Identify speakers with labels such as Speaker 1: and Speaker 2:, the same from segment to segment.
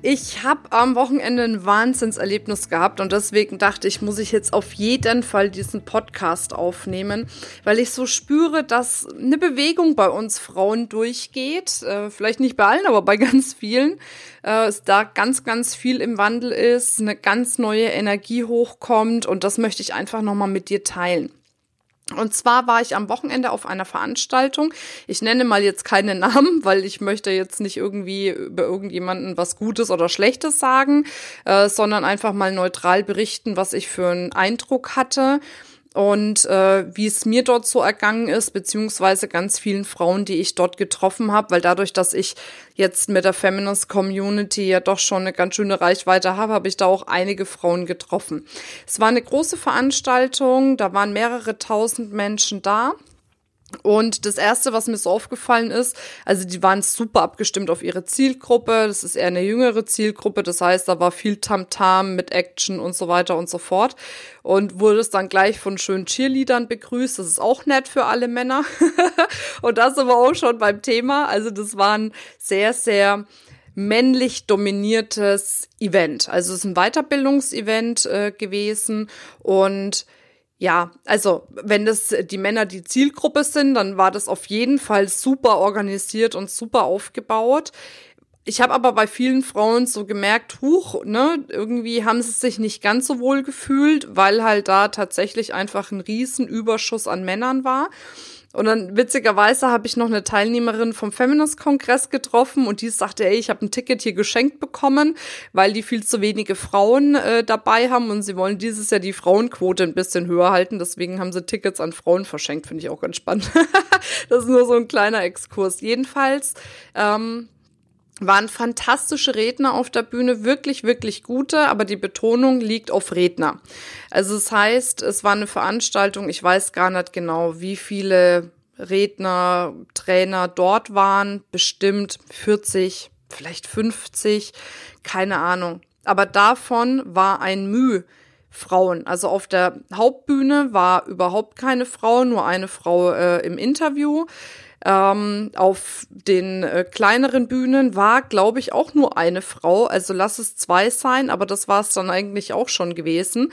Speaker 1: Ich habe am Wochenende ein Wahnsinnserlebnis gehabt und deswegen dachte ich, muss ich jetzt auf jeden Fall diesen Podcast aufnehmen, weil ich so spüre, dass eine Bewegung bei uns Frauen durchgeht. Äh, vielleicht nicht bei allen, aber bei ganz vielen. Äh, es da ganz, ganz viel im Wandel ist, eine ganz neue Energie hochkommt und das möchte ich einfach nochmal mit dir teilen. Und zwar war ich am Wochenende auf einer Veranstaltung. Ich nenne mal jetzt keine Namen, weil ich möchte jetzt nicht irgendwie über irgendjemanden was Gutes oder Schlechtes sagen, äh, sondern einfach mal neutral berichten, was ich für einen Eindruck hatte und äh, wie es mir dort so ergangen ist, beziehungsweise ganz vielen Frauen, die ich dort getroffen habe, weil dadurch, dass ich jetzt mit der Feminist Community ja doch schon eine ganz schöne Reichweite habe, habe ich da auch einige Frauen getroffen. Es war eine große Veranstaltung, da waren mehrere tausend Menschen da. Und das erste, was mir so aufgefallen ist, also die waren super abgestimmt auf ihre Zielgruppe. Das ist eher eine jüngere Zielgruppe. Das heißt, da war viel Tamtam -Tam mit Action und so weiter und so fort. Und wurde es dann gleich von schönen Cheerleadern begrüßt. Das ist auch nett für alle Männer. und das wir auch schon beim Thema. Also das war ein sehr, sehr männlich dominiertes Event. Also es ist ein Weiterbildungsevent äh, gewesen und ja, also wenn das die Männer die Zielgruppe sind, dann war das auf jeden Fall super organisiert und super aufgebaut. Ich habe aber bei vielen Frauen so gemerkt, huch, ne, irgendwie haben sie sich nicht ganz so wohl gefühlt, weil halt da tatsächlich einfach ein Riesenüberschuss an Männern war. Und dann witzigerweise habe ich noch eine Teilnehmerin vom Feminist-Kongress getroffen und die sagte, ey, ich habe ein Ticket hier geschenkt bekommen, weil die viel zu wenige Frauen äh, dabei haben und sie wollen dieses Jahr die Frauenquote ein bisschen höher halten. Deswegen haben sie Tickets an Frauen verschenkt, finde ich auch ganz spannend. das ist nur so ein kleiner Exkurs. Jedenfalls ähm, waren fantastische Redner auf der Bühne, wirklich, wirklich gute, aber die Betonung liegt auf Redner. Also es das heißt, es war eine Veranstaltung, ich weiß gar nicht genau, wie viele Redner, Trainer dort waren, bestimmt 40, vielleicht 50, keine Ahnung. Aber davon war ein Mühe Frauen. Also auf der Hauptbühne war überhaupt keine Frau, nur eine Frau äh, im Interview. Ähm, auf den äh, kleineren Bühnen war, glaube ich, auch nur eine Frau. Also lass es zwei sein, aber das war es dann eigentlich auch schon gewesen.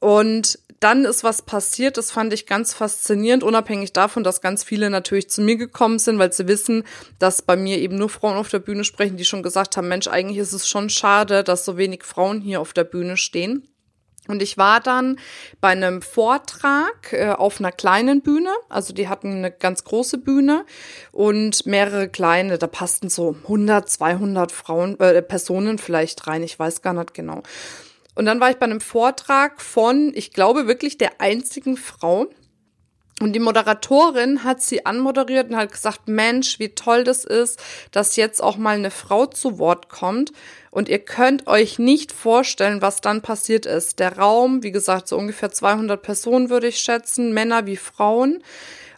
Speaker 1: Und dann ist was passiert, das fand ich ganz faszinierend, unabhängig davon, dass ganz viele natürlich zu mir gekommen sind, weil sie wissen, dass bei mir eben nur Frauen auf der Bühne sprechen, die schon gesagt haben, Mensch, eigentlich ist es schon schade, dass so wenig Frauen hier auf der Bühne stehen. Und ich war dann bei einem Vortrag äh, auf einer kleinen Bühne. Also die hatten eine ganz große Bühne und mehrere kleine. Da passten so 100, 200 Frauen, äh, Personen vielleicht rein. Ich weiß gar nicht genau. Und dann war ich bei einem Vortrag von, ich glaube wirklich der einzigen Frau. Und die Moderatorin hat sie anmoderiert und hat gesagt, Mensch, wie toll das ist, dass jetzt auch mal eine Frau zu Wort kommt. Und ihr könnt euch nicht vorstellen, was dann passiert ist. Der Raum, wie gesagt, so ungefähr 200 Personen würde ich schätzen, Männer wie Frauen.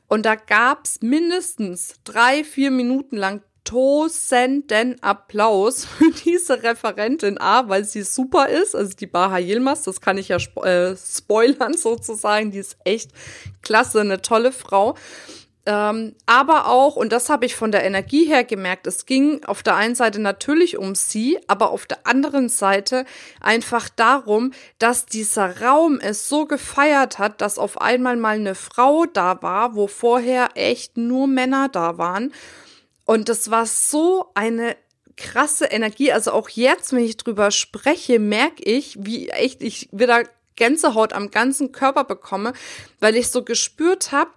Speaker 1: Und da gab's mindestens drei, vier Minuten lang tosenden Applaus für diese Referentin A, weil sie super ist, also die Baha Yilmaz, das kann ich ja spo äh, spoilern sozusagen, die ist echt klasse, eine tolle Frau. Ähm, aber auch, und das habe ich von der Energie her gemerkt, es ging auf der einen Seite natürlich um sie, aber auf der anderen Seite einfach darum, dass dieser Raum es so gefeiert hat, dass auf einmal mal eine Frau da war, wo vorher echt nur Männer da waren. Und das war so eine krasse Energie. Also auch jetzt, wenn ich drüber spreche, merke ich, wie echt ich wieder Gänsehaut am ganzen Körper bekomme, weil ich so gespürt habe,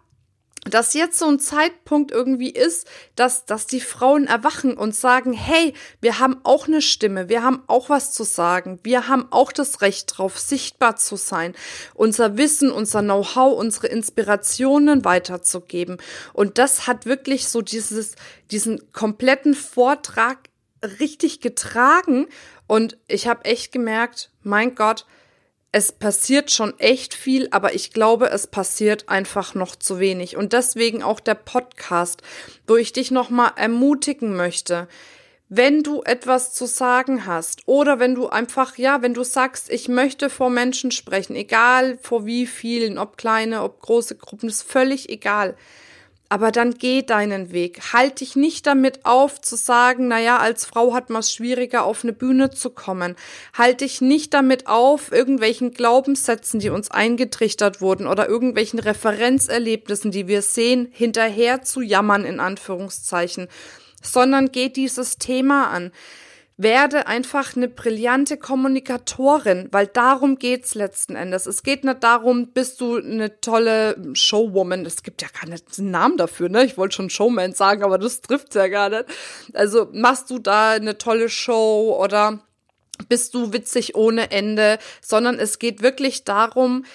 Speaker 1: dass jetzt so ein Zeitpunkt irgendwie ist, dass, dass die Frauen erwachen und sagen, hey, wir haben auch eine Stimme, wir haben auch was zu sagen, wir haben auch das Recht drauf, sichtbar zu sein, unser Wissen, unser Know-how, unsere Inspirationen weiterzugeben. Und das hat wirklich so dieses, diesen kompletten Vortrag richtig getragen. Und ich habe echt gemerkt, mein Gott, es passiert schon echt viel, aber ich glaube, es passiert einfach noch zu wenig. Und deswegen auch der Podcast, wo ich dich nochmal ermutigen möchte. Wenn du etwas zu sagen hast oder wenn du einfach, ja, wenn du sagst, ich möchte vor Menschen sprechen, egal vor wie vielen, ob kleine, ob große Gruppen, ist völlig egal aber dann geh deinen Weg. Halt dich nicht damit auf zu sagen, naja, als Frau hat man es schwieriger, auf eine Bühne zu kommen. Halt dich nicht damit auf, irgendwelchen Glaubenssätzen, die uns eingetrichtert wurden oder irgendwelchen Referenzerlebnissen, die wir sehen, hinterher zu jammern, in Anführungszeichen, sondern geh dieses Thema an werde einfach eine brillante Kommunikatorin, weil darum geht's letzten Endes. Es geht nicht darum, bist du eine tolle Showwoman. Es gibt ja gar nicht einen Namen dafür, ne? Ich wollte schon Showman sagen, aber das trifft's ja gar nicht. Also machst du da eine tolle Show oder bist du witzig ohne Ende, sondern es geht wirklich darum,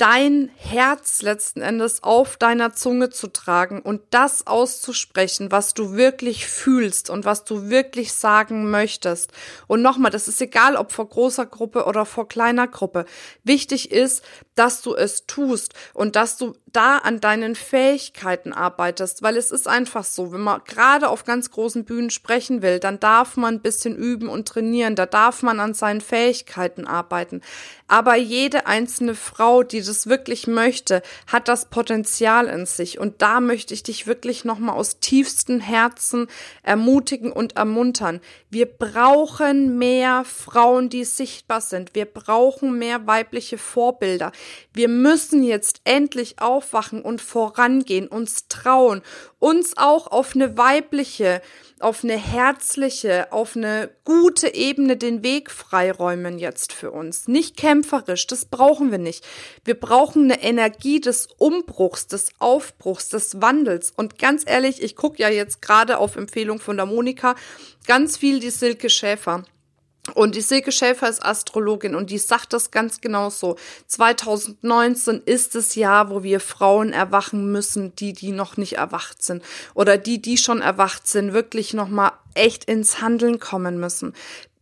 Speaker 1: dein Herz letzten Endes auf deiner Zunge zu tragen und das auszusprechen, was du wirklich fühlst und was du wirklich sagen möchtest. Und nochmal, das ist egal, ob vor großer Gruppe oder vor kleiner Gruppe. Wichtig ist, dass du es tust und dass du da an deinen Fähigkeiten arbeitest, weil es ist einfach so, wenn man gerade auf ganz großen Bühnen sprechen will, dann darf man ein bisschen üben und trainieren, da darf man an seinen Fähigkeiten arbeiten. Aber jede einzelne Frau, die das wirklich möchte, hat das Potenzial in sich und da möchte ich dich wirklich nochmal aus tiefstem Herzen ermutigen und ermuntern. Wir brauchen mehr Frauen, die sichtbar sind. Wir brauchen mehr weibliche Vorbilder. Wir müssen jetzt endlich aufwachen und vorangehen, uns trauen, uns auch auf eine weibliche, auf eine herzliche, auf eine gute Ebene den Weg freiräumen jetzt für uns. Nicht kämpferisch, das brauchen wir nicht. Wir brauchen eine Energie des Umbruchs, des Aufbruchs, des Wandels. Und ganz ehrlich, ich gucke ja jetzt gerade auf Empfehlung von der Monika ganz viel die Silke Schäfer. Und die Silke Schäfer ist Astrologin und die sagt das ganz genau so. 2019 ist das Jahr, wo wir Frauen erwachen müssen, die, die noch nicht erwacht sind. Oder die, die schon erwacht sind, wirklich nochmal echt ins Handeln kommen müssen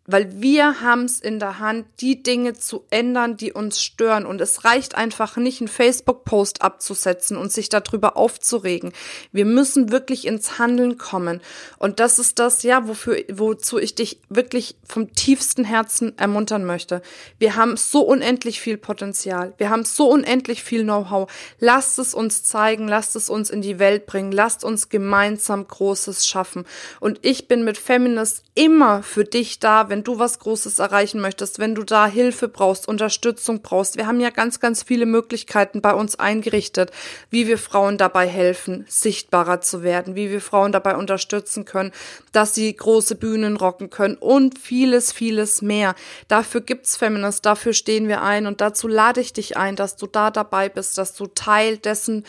Speaker 1: weil wir haben es in der Hand, die Dinge zu ändern, die uns stören. Und es reicht einfach nicht, einen Facebook-Post abzusetzen und sich darüber aufzuregen. Wir müssen wirklich ins Handeln kommen. Und das ist das, ja, wofür, wozu ich dich wirklich vom tiefsten Herzen ermuntern möchte. Wir haben so unendlich viel Potenzial. Wir haben so unendlich viel Know-how. Lasst es uns zeigen. Lasst es uns in die Welt bringen. Lasst uns gemeinsam Großes schaffen. Und ich bin mit Feminist immer für dich da, wenn wenn du was Großes erreichen möchtest, wenn du da Hilfe brauchst, Unterstützung brauchst. Wir haben ja ganz, ganz viele Möglichkeiten bei uns eingerichtet, wie wir Frauen dabei helfen, sichtbarer zu werden, wie wir Frauen dabei unterstützen können, dass sie große Bühnen rocken können und vieles, vieles mehr. Dafür gibt's Feminist, dafür stehen wir ein und dazu lade ich dich ein, dass du da dabei bist, dass du Teil dessen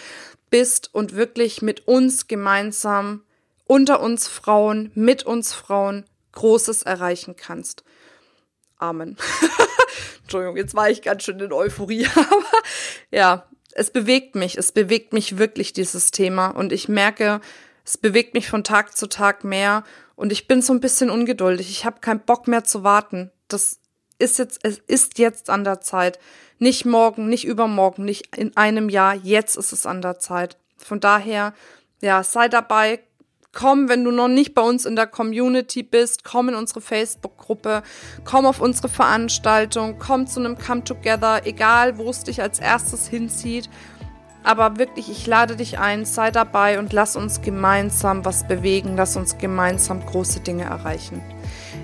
Speaker 1: bist und wirklich mit uns gemeinsam unter uns Frauen, mit uns Frauen Großes erreichen kannst. Amen. Entschuldigung, jetzt war ich ganz schön in Euphorie, aber ja, es bewegt mich, es bewegt mich wirklich dieses Thema und ich merke, es bewegt mich von Tag zu Tag mehr und ich bin so ein bisschen ungeduldig. Ich habe keinen Bock mehr zu warten. Das ist jetzt, es ist jetzt an der Zeit. Nicht morgen, nicht übermorgen, nicht in einem Jahr. Jetzt ist es an der Zeit. Von daher, ja, sei dabei, Komm, wenn du noch nicht bei uns in der Community bist, komm in unsere Facebook-Gruppe, komm auf unsere Veranstaltung, komm zu einem Come Together, egal wo es dich als erstes hinzieht. Aber wirklich, ich lade dich ein, sei dabei und lass uns gemeinsam was bewegen, lass uns gemeinsam große Dinge erreichen.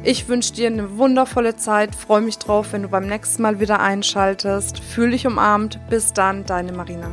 Speaker 1: Ich wünsche dir eine wundervolle Zeit, freue mich drauf, wenn du beim nächsten Mal wieder einschaltest. Fühl dich umarmt. Bis dann, deine Marina.